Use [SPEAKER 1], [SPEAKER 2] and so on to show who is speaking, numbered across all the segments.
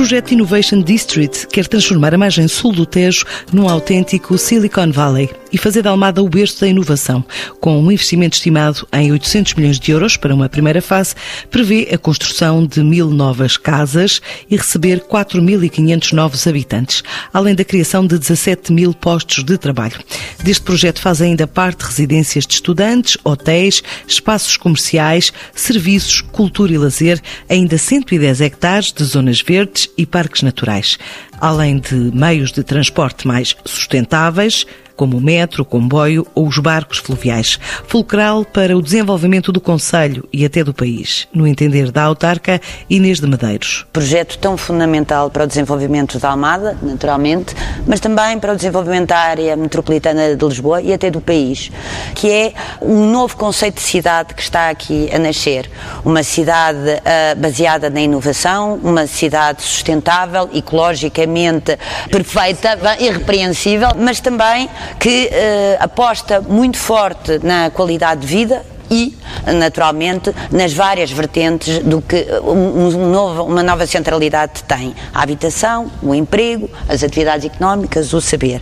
[SPEAKER 1] projeto Innovation District quer transformar a margem sul do Tejo num autêntico Silicon Valley e fazer de Almada o berço da inovação. Com um investimento estimado em 800 milhões de euros para uma primeira fase, prevê a construção de mil novas casas e receber 4.500 novos habitantes, além da criação de 17 mil postos de trabalho. Deste projeto faz ainda parte residências de estudantes, hotéis, espaços comerciais, serviços, cultura e lazer, ainda 110 hectares de zonas verdes e parques naturais, além de meios de transporte mais sustentáveis, como o metro, o comboio ou os barcos fluviais. Fulcral para o desenvolvimento do Conselho e até do país, no entender da autarca Inês de Medeiros.
[SPEAKER 2] Projeto tão fundamental para o desenvolvimento da Almada, naturalmente, mas também para o desenvolvimento da área metropolitana de Lisboa e até do país, que é um novo conceito de cidade que está aqui a nascer. Uma cidade uh, baseada na inovação, uma cidade sustentável, ecologicamente perfeita, irrepreensível, mas também que uh, aposta muito forte na qualidade de vida e, naturalmente, nas várias vertentes do que um, um novo, uma nova centralidade tem. A habitação, o emprego, as atividades económicas, o saber.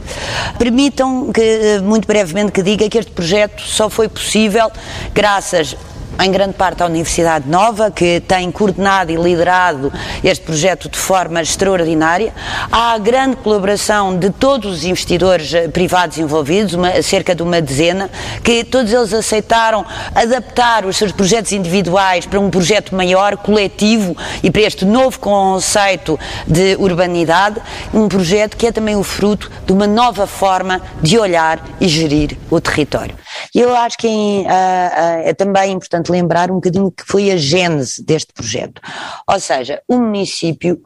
[SPEAKER 2] Permitam que, eh, muito brevemente, que diga que este projeto só foi possível graças em grande parte à Universidade Nova, que tem coordenado e liderado este projeto de forma extraordinária. Há a grande colaboração de todos os investidores eh, privados envolvidos, uma, cerca de uma dezena, que todos eles aceitaram adaptar os seus projetos individuais para um projeto maior, coletivo e para este novo conceito de urbanidade, um projeto que é também o fruto de uma nova forma de olhar e gerir o território. E eu acho que é, é também importante lembrar um bocadinho que foi a gênese deste projeto. Ou seja, o município,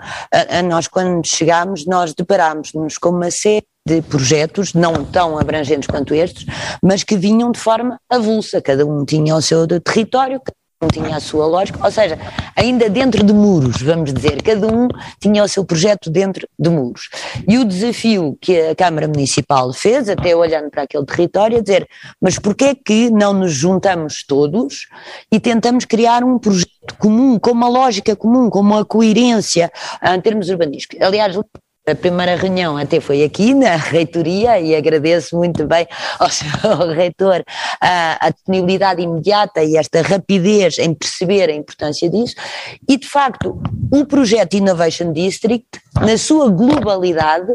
[SPEAKER 2] nós quando chegámos, nós deparámos-nos com uma série de projetos, não tão abrangentes quanto estes, mas que vinham de forma avulsa, cada um tinha o seu território, não tinha a sua lógica, ou seja, ainda dentro de muros, vamos dizer, cada um tinha o seu projeto dentro de muros. E o desafio que a Câmara Municipal fez, até olhando para aquele território, é dizer, mas porquê é que não nos juntamos todos e tentamos criar um projeto comum, com uma lógica comum, com uma coerência em termos urbanísticos. Aliás, a primeira reunião até foi aqui na reitoria e agradeço muito bem ao reitor a, a, disponibilidade imediata e esta rapidez em perceber a importância disso. E de facto, o projeto Innovation District, na sua globalidade,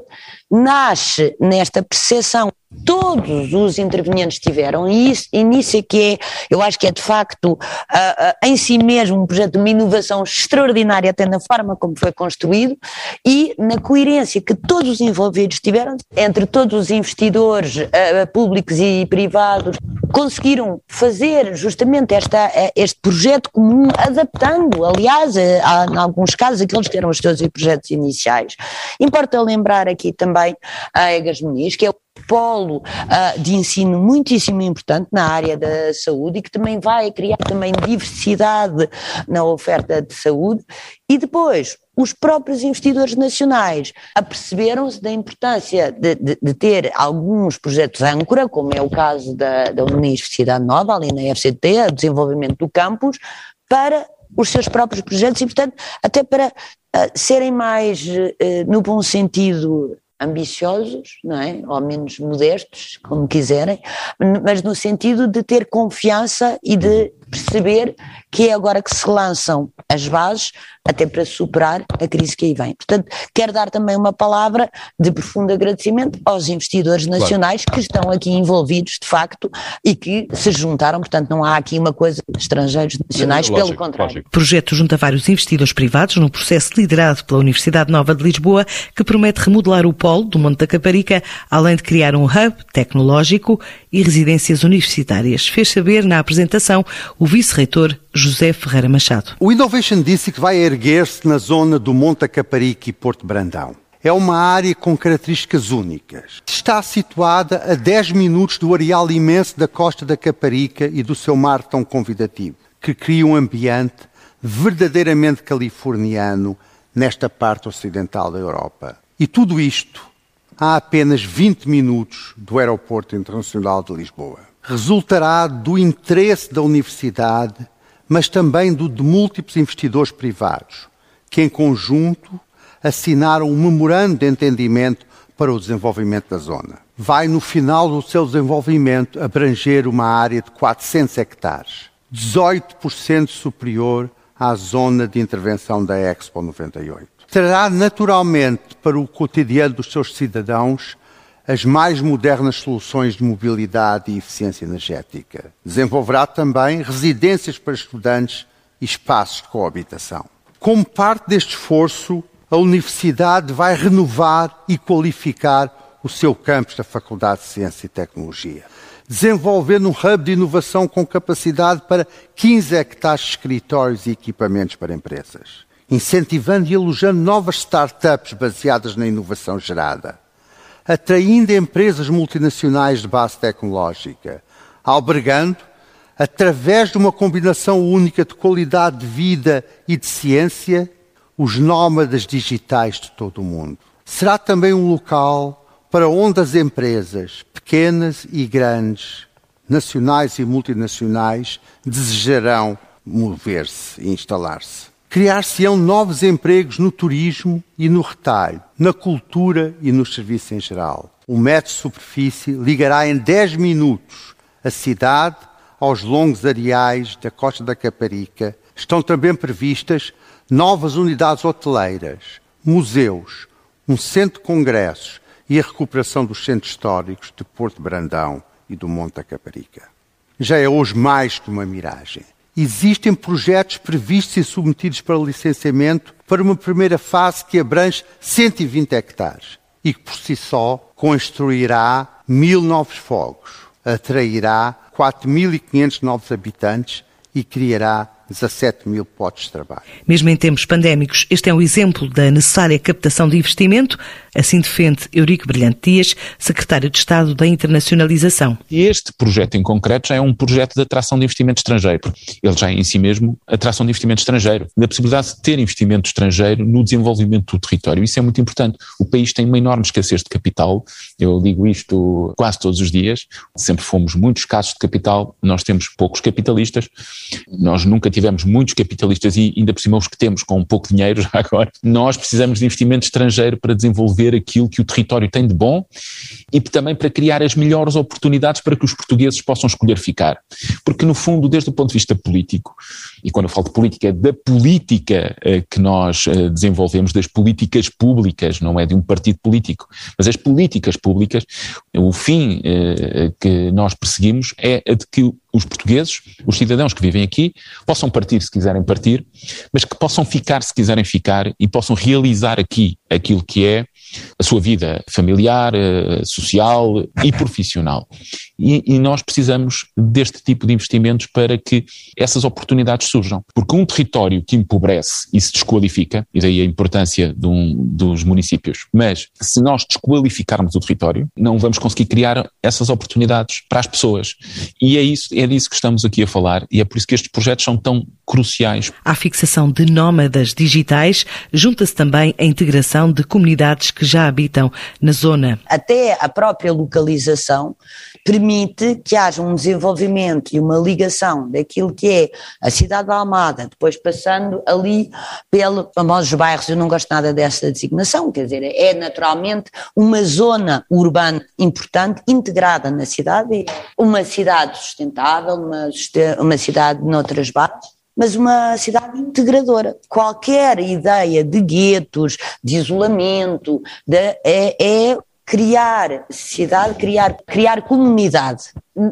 [SPEAKER 2] nasce nesta percepção todos os intervenientes tiveram e, isso, e nisso é que é, eu acho que é de facto uh, uh, em si mesmo um projeto de uma inovação extraordinária até na forma como foi construído e na coerência que todos os envolvidos tiveram entre todos os investidores uh, públicos e privados conseguiram fazer justamente esta, este projeto comum adaptando, aliás, em alguns casos aqueles que eram os seus projetos iniciais. Importa lembrar aqui também a Egas Muniz, que é polo uh, de ensino muitíssimo importante na área da saúde e que também vai criar também diversidade na oferta de saúde. E depois os próprios investidores nacionais aperceberam-se da importância de, de, de, ter alguns projetos âncora, como é o caso da, da Universidade Nova, ali na FCT, o desenvolvimento do campus, para os seus próprios projetos e, portanto, até para uh, serem mais, uh, no bom sentido, ambiciosos, não é? Ou menos modestos, como quiserem, mas no sentido de ter confiança e de perceber que é agora que se lançam as bases até para superar a crise que aí vem. Portanto, quero dar também uma palavra de profundo agradecimento aos investidores nacionais claro. que estão aqui envolvidos de facto e que se juntaram, portanto não há aqui uma coisa de estrangeiros nacionais, lógico, pelo contrário. Lógico.
[SPEAKER 1] O projeto junta vários investidores privados num processo liderado pela Universidade Nova de Lisboa que promete remodelar o polo do Monte da Caparica, além de criar um hub tecnológico e residências universitárias. Fez saber na apresentação o vice-reitor José Ferreira Machado.
[SPEAKER 3] O Innovation disse que vai erguer-se na zona do Monte Caparica e Porto Brandão. É uma área com características únicas. Está situada a 10 minutos do areal imenso da costa da Caparica e do seu mar tão convidativo, que cria um ambiente verdadeiramente californiano nesta parte ocidental da Europa. E tudo isto a apenas 20 minutos do Aeroporto Internacional de Lisboa. Resultará do interesse da Universidade, mas também do de múltiplos investidores privados, que em conjunto assinaram um memorando de entendimento para o desenvolvimento da zona. Vai, no final do seu desenvolvimento, abranger uma área de 400 hectares, 18% superior à zona de intervenção da Expo 98. Trará naturalmente para o cotidiano dos seus cidadãos as mais modernas soluções de mobilidade e eficiência energética. Desenvolverá também residências para estudantes e espaços de coabitação. Como parte deste esforço, a Universidade vai renovar e qualificar o seu campus da Faculdade de Ciência e Tecnologia, desenvolvendo um hub de inovação com capacidade para 15 hectares de escritórios e equipamentos para empresas, incentivando e elogiando novas startups baseadas na inovação gerada atraindo empresas multinacionais de base tecnológica, albergando, através de uma combinação única de qualidade de vida e de ciência, os nómadas digitais de todo o mundo. Será também um local para onde as empresas, pequenas e grandes, nacionais e multinacionais, desejarão mover-se e instalar-se. Criar-se-ão novos empregos no turismo e no retalho, na cultura e nos serviços em geral. O metro de superfície ligará em 10 minutos a cidade aos longos areais da costa da Caparica. Estão também previstas novas unidades hoteleiras, museus, um centro de congressos e a recuperação dos centros históricos de Porto Brandão e do Monte da Caparica. Já é hoje mais que uma miragem existem projetos previstos e submetidos para licenciamento para uma primeira fase que abrange 120 hectares e que por si só construirá mil novos fogos, atrairá 4.500 novos habitantes e criará 17 mil postos de trabalho.
[SPEAKER 1] Mesmo em tempos pandémicos, este é um exemplo da necessária captação de investimento, assim defende Eurico Brilhante Dias, secretário de Estado da Internacionalização.
[SPEAKER 4] Este projeto em concreto já é um projeto de atração de investimento estrangeiro. Ele já é em si mesmo atração de investimento estrangeiro, da possibilidade de ter investimento estrangeiro no desenvolvimento do território. Isso é muito importante. O país tem uma enorme escassez de capital, eu digo isto quase todos os dias, sempre fomos muito escassos de capital, nós temos poucos capitalistas, nós nunca tivemos muitos capitalistas e ainda por cima os que temos com pouco dinheiro já agora, nós precisamos de investimento estrangeiro para desenvolver aquilo que o território tem de bom e também para criar as melhores oportunidades para que os portugueses possam escolher ficar. Porque no fundo, desde o ponto de vista político, e quando eu falo de política, é da política eh, que nós eh, desenvolvemos, das políticas públicas, não é de um partido político, mas as políticas públicas, o fim eh, que nós perseguimos é a de que os portugueses, os cidadãos que vivem aqui, possam partir se quiserem partir, mas que possam ficar se quiserem ficar e possam realizar aqui aquilo que é a sua vida familiar, eh, social e profissional. E, e, nós precisamos deste tipo de investimentos para que essas oportunidades surjam. Porque um território que empobrece e se desqualifica, e daí a importância um, dos municípios, mas se nós desqualificarmos o território, não vamos conseguir criar essas oportunidades para as pessoas. E é, isso, é disso que estamos aqui a falar, e é por isso que estes projetos são tão cruciais.
[SPEAKER 1] À fixação de nómadas digitais, junta-se também a integração de comunidades que já habitam na zona.
[SPEAKER 2] Até a própria localização permite que haja um desenvolvimento e uma ligação daquilo que é a cidade da Almada, depois passando ali pelos famosos bairros, eu não gosto nada dessa designação, quer dizer, é naturalmente uma zona urbana importante, integrada na cidade, uma cidade sustentável, uma, uma cidade noutras bases, mas uma cidade integradora. Qualquer ideia de guetos, de isolamento, de, é, é criar cidade, criar, criar comunidade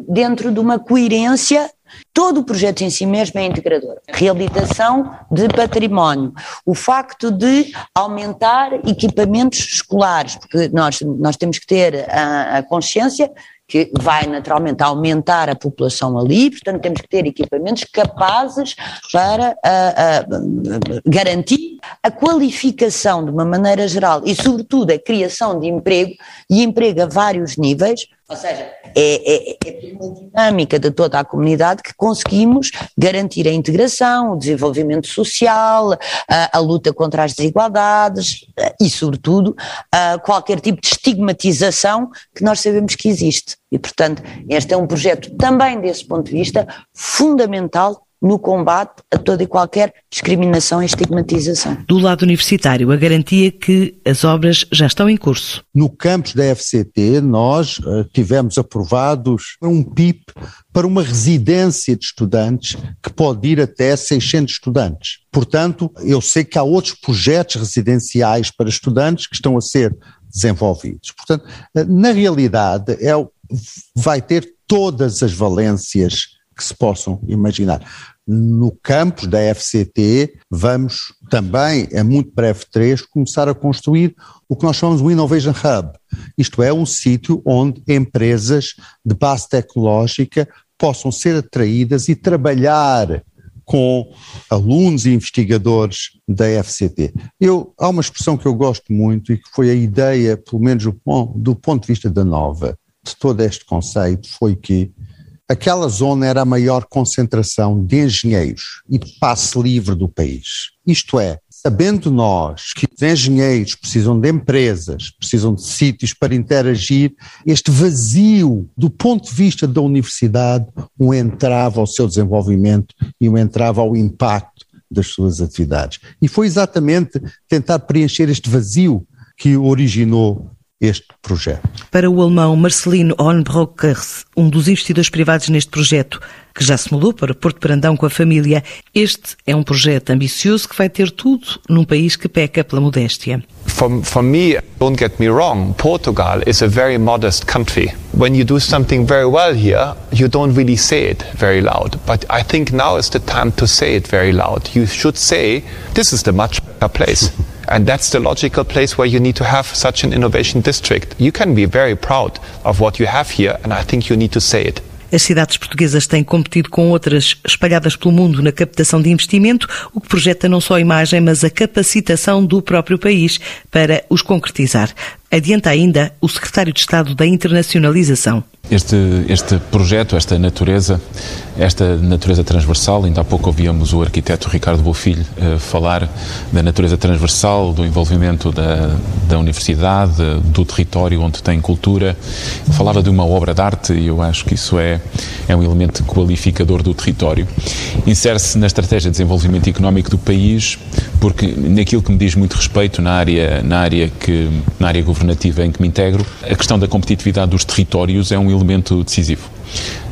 [SPEAKER 2] dentro de uma coerência. Todo o projeto em si mesmo é integrador. Reabilitação de património, o facto de aumentar equipamentos escolares, porque nós, nós temos que ter a, a consciência que vai naturalmente aumentar a população ali, portanto temos que ter equipamentos capazes para uh, uh, garantir a qualificação de uma maneira geral e sobretudo a criação de emprego e emprego a vários níveis, ou seja, é, é, é uma dinâmica de toda a comunidade que conseguimos garantir a integração, o desenvolvimento social, a, a luta contra as desigualdades e, sobretudo, qualquer tipo de estigmatização que nós sabemos que existe. E, portanto, este é um projeto também desse ponto de vista fundamental no combate a toda e qualquer discriminação e estigmatização.
[SPEAKER 1] Do lado universitário, a garantia que as obras já estão em curso.
[SPEAKER 3] No campus da FCT, nós uh, tivemos aprovados um PIP para uma residência de estudantes que pode ir até 600 estudantes. Portanto, eu sei que há outros projetos residenciais para estudantes que estão a ser desenvolvidos. Portanto, eh, na realidade, é, vai ter todas as valências que se possam imaginar. No campus da FCT, vamos também, a muito breve trecho, começar a construir o que nós chamamos de Innovation Hub. Isto é, um sítio onde empresas de base tecnológica possam ser atraídas e trabalhar com alunos e investigadores da FCT. Eu, há uma expressão que eu gosto muito e que foi a ideia, pelo menos do ponto de vista da Nova, de todo este conceito, foi que aquela zona era a maior concentração de engenheiros e de passe livre do país. Isto é, sabendo nós que os engenheiros precisam de empresas, precisam de sítios para interagir, este vazio do ponto de vista da universidade um entrava ao seu desenvolvimento e um entrava ao impacto das suas atividades. E foi exatamente tentar preencher este vazio que originou este projeto.
[SPEAKER 1] Para o alemão Marcelino Hornbrockers, um dos investidores privados neste projeto, que já se mudou para Porto Brandão com a família, este é um projeto ambicioso que vai ter tudo num país que peca pela modéstia.
[SPEAKER 5] For, for me, don't get me wrong, Portugal is a very modest country. When you do something very well here, you don't really say it very loud. But I think now is the time to say it very loud. You should say, this is the much better place. And that's the logical place where you need to have such an innovation district. You can be very proud of what you have here, and I think you need to say it.
[SPEAKER 1] As cidades portuguesas têm competido com outras espalhadas pelo mundo na captação de investimento, o que projeta não só a imagem, mas a capacitação do próprio país para os concretizar. Adianta ainda o secretário de Estado da Internacionalização.
[SPEAKER 4] Este, este projeto, esta natureza, esta natureza transversal, ainda há pouco ouvíamos o arquiteto Ricardo Bofilho uh, falar da natureza transversal, do envolvimento da, da universidade, do território onde tem cultura. Falava de uma obra de arte e eu acho que isso é, é um elemento qualificador do território. Insere-se na estratégia de desenvolvimento económico do país, porque naquilo que me diz muito respeito na área, na área, que, na área governativa em que me integro, a questão da competitividade dos territórios é um elemento decisivo.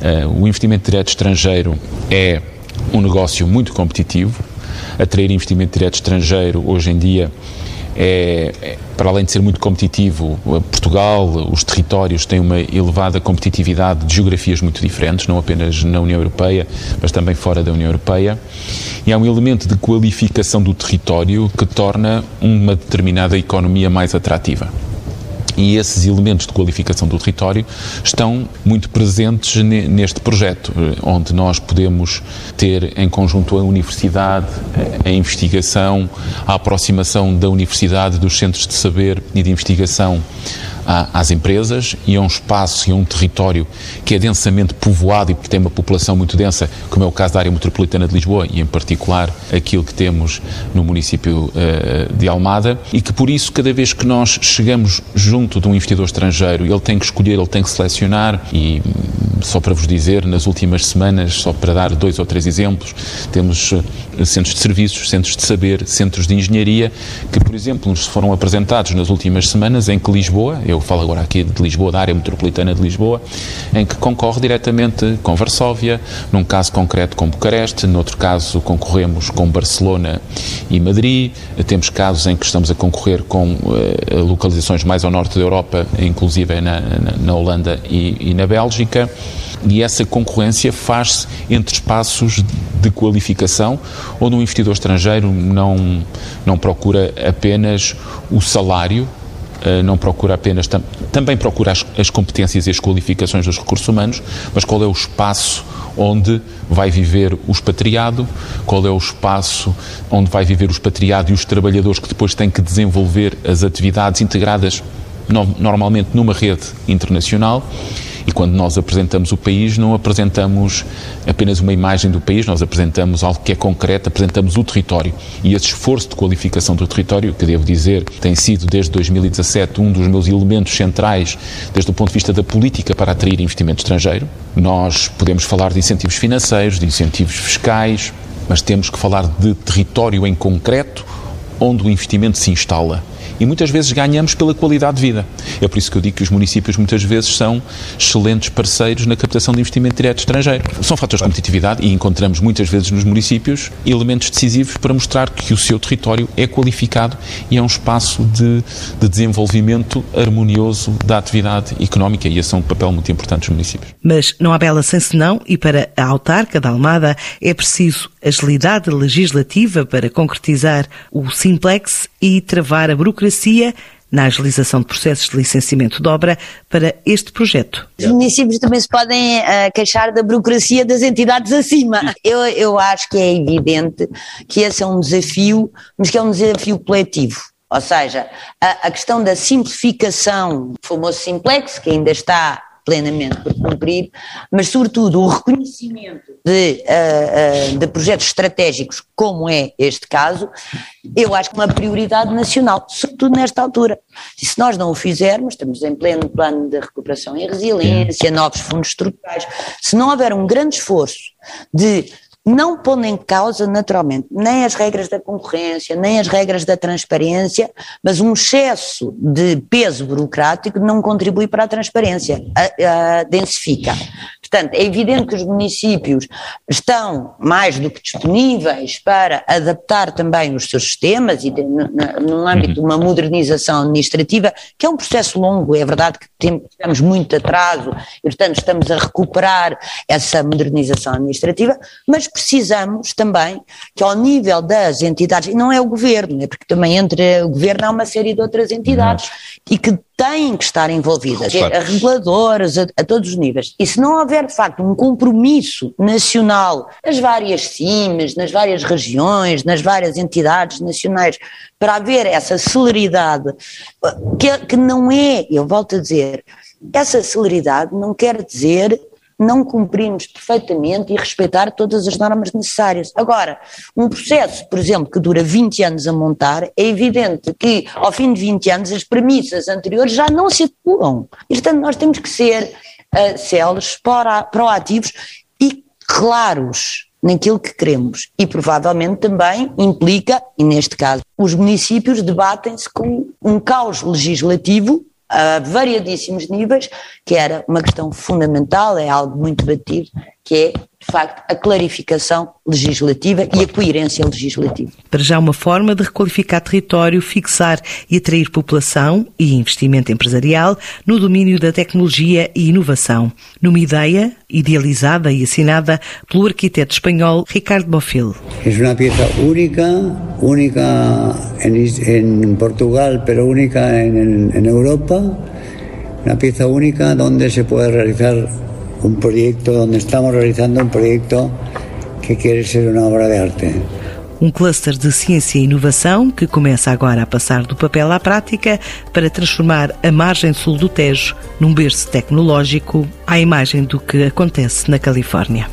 [SPEAKER 4] Uh, o investimento direto estrangeiro é um negócio muito competitivo. Atrair investimento direto estrangeiro hoje em dia é, é, para além de ser muito competitivo, Portugal, os territórios têm uma elevada competitividade de geografias muito diferentes, não apenas na União Europeia, mas também fora da União Europeia. E há um elemento de qualificação do território que torna uma determinada economia mais atrativa. E esses elementos de qualificação do território estão muito presentes neste projeto, eh, onde nós podemos ter em conjunto a universidade, a investigação, a aproximação da universidade dos centros de saber e de investigação às empresas e a um espaço e a um território que é densamente povoado e que tem uma população muito densa, como é o caso da área metropolitana de Lisboa e, em particular, aquilo que temos no município uh, de Almada, e que por isso, cada vez que nós chegamos junto de um investidor estrangeiro, ele tem que escolher, ele tem que selecionar, e hum, só para vos dizer, nas últimas semanas, só para dar dois ou três exemplos, temos uh, centros de serviços, centros de saber, centros de engenharia, que, por exemplo, nos foram apresentados nas últimas semanas em que Lisboa, eu falo agora aqui de Lisboa, da área metropolitana de Lisboa, em que concorre diretamente com Varsóvia, num caso concreto com Bucareste, noutro caso concorremos com Barcelona e Madrid, temos casos em que estamos a concorrer com uh, localizações mais ao norte da Europa, inclusive na, na, na Holanda e, e na Bélgica. E essa concorrência faz-se entre espaços de qualificação, onde um investidor estrangeiro não, não procura apenas o salário eh, não procura apenas, tam, também procura as, as competências e as qualificações dos recursos humanos, mas qual é o espaço onde vai viver o expatriado, qual é o espaço onde vai viver o expatriado e os trabalhadores que depois têm que desenvolver as atividades integradas no, normalmente numa rede internacional E quando nós apresentamos o país, não apresentamos apenas uma imagem do país, nós apresentamos algo que é concreto, apresentamos o território. E esse esforço de qualificação do território, que devo dizer, tem sido desde 2017 um dos meus elementos centrais, desde o ponto de vista da política para atrair investimento estrangeiro. Nós podemos falar de incentivos financeiros, de incentivos fiscais, mas temos que falar de território em concreto onde o investimento se instala e muitas vezes ganhamos pela qualidade de vida. É por isso que eu digo que os municípios muitas vezes são excelentes parceiros na captação de investimento direto estrangeiro. São fatores de competitividade e encontramos muitas vezes nos municípios elementos decisivos para mostrar que o seu território é qualificado e é um espaço de, de desenvolvimento harmonioso da atividade económica e esse é um papel muito importante dos municípios.
[SPEAKER 1] Mas não há bela sem senão e para a autarca da Almada é preciso agilidade legislativa para concretizar o simplex e travar a burocracia na agilização de processos de licenciamento de obra para este projeto.
[SPEAKER 2] Os municípios também se podem uh, queixar da burocracia das entidades acima. Eu, eu acho que é evidente que esse é um desafio, mas que é um desafio coletivo. Ou seja, a, a questão da simplificação, o famoso simplex, que ainda está plenamente por cumprir, mas sobretudo o reconhecimento de, uh, uh, de projetos estratégicos, como é este caso, eu acho que é uma prioridade nacional, sobretudo nesta altura. E se nós não o fizermos, estamos em pleno plano de recuperação e resiliência, novos fundos estruturais, se não houver um grande esforço de não pondo em causa, naturalmente, nem as regras da concorrência, nem as regras da transparência, mas um excesso de peso burocrático não contribui para a transparência, a, a densifica. Portanto, é evidente que os municípios estão mais do que disponíveis para adaptar também os seus sistemas e no, âmbito de uma modernização administrativa, que é um processo longo, é verdade que temos muito atraso e, portanto, estamos a recuperar essa modernização administrativa, mas precisamos também que ao nível das entidades, e não é o governo, é porque também entre o governo há uma série de outras entidades, e que têm que estar envolvidas, claro. a reguladoras, a, a, todos os níveis. E se não houver, de facto, um compromisso nacional nas várias CIMES, nas várias regiões, nas várias entidades nacionais, para haver essa celeridade, que, que não é, eu volto a dizer, essa celeridade não quer dizer não cumprirmos perfeitamente e respeitar todas as normas necessárias. Agora, um processo, por exemplo, que dura 20 anos a montar, é evidente que ao fim de 20 anos as premissas anteriores já não se adequam. E, portanto, nós temos que ser uh, céleres, proativos e claros naquilo que queremos. E provavelmente também implica, e neste caso, os municípios debatem-se com um caos legislativo a variadíssimos níveis, que era uma questão fundamental, é algo muito batido, que é, de facto, a clarificação legislativa e a coerência legislativa.
[SPEAKER 1] Para já uma forma de requalificar território, fixar e atrair população e investimento empresarial no domínio da tecnologia e inovação, numa ideia idealizada e assinada pelo arquiteto espanhol Ricardo Bofill.
[SPEAKER 6] É uma peça única, única em, Portugal, mas única em Europa, uma peça única onde se pode realizar un proyecto donde estamos realizando un proyecto que quiere ser una obra de arte.
[SPEAKER 1] Um cluster de ciência e inovação que começa agora a passar do papel à prática para transformar a margem sul do Tejo num berço tecnológico à imagem do que acontece na Califórnia.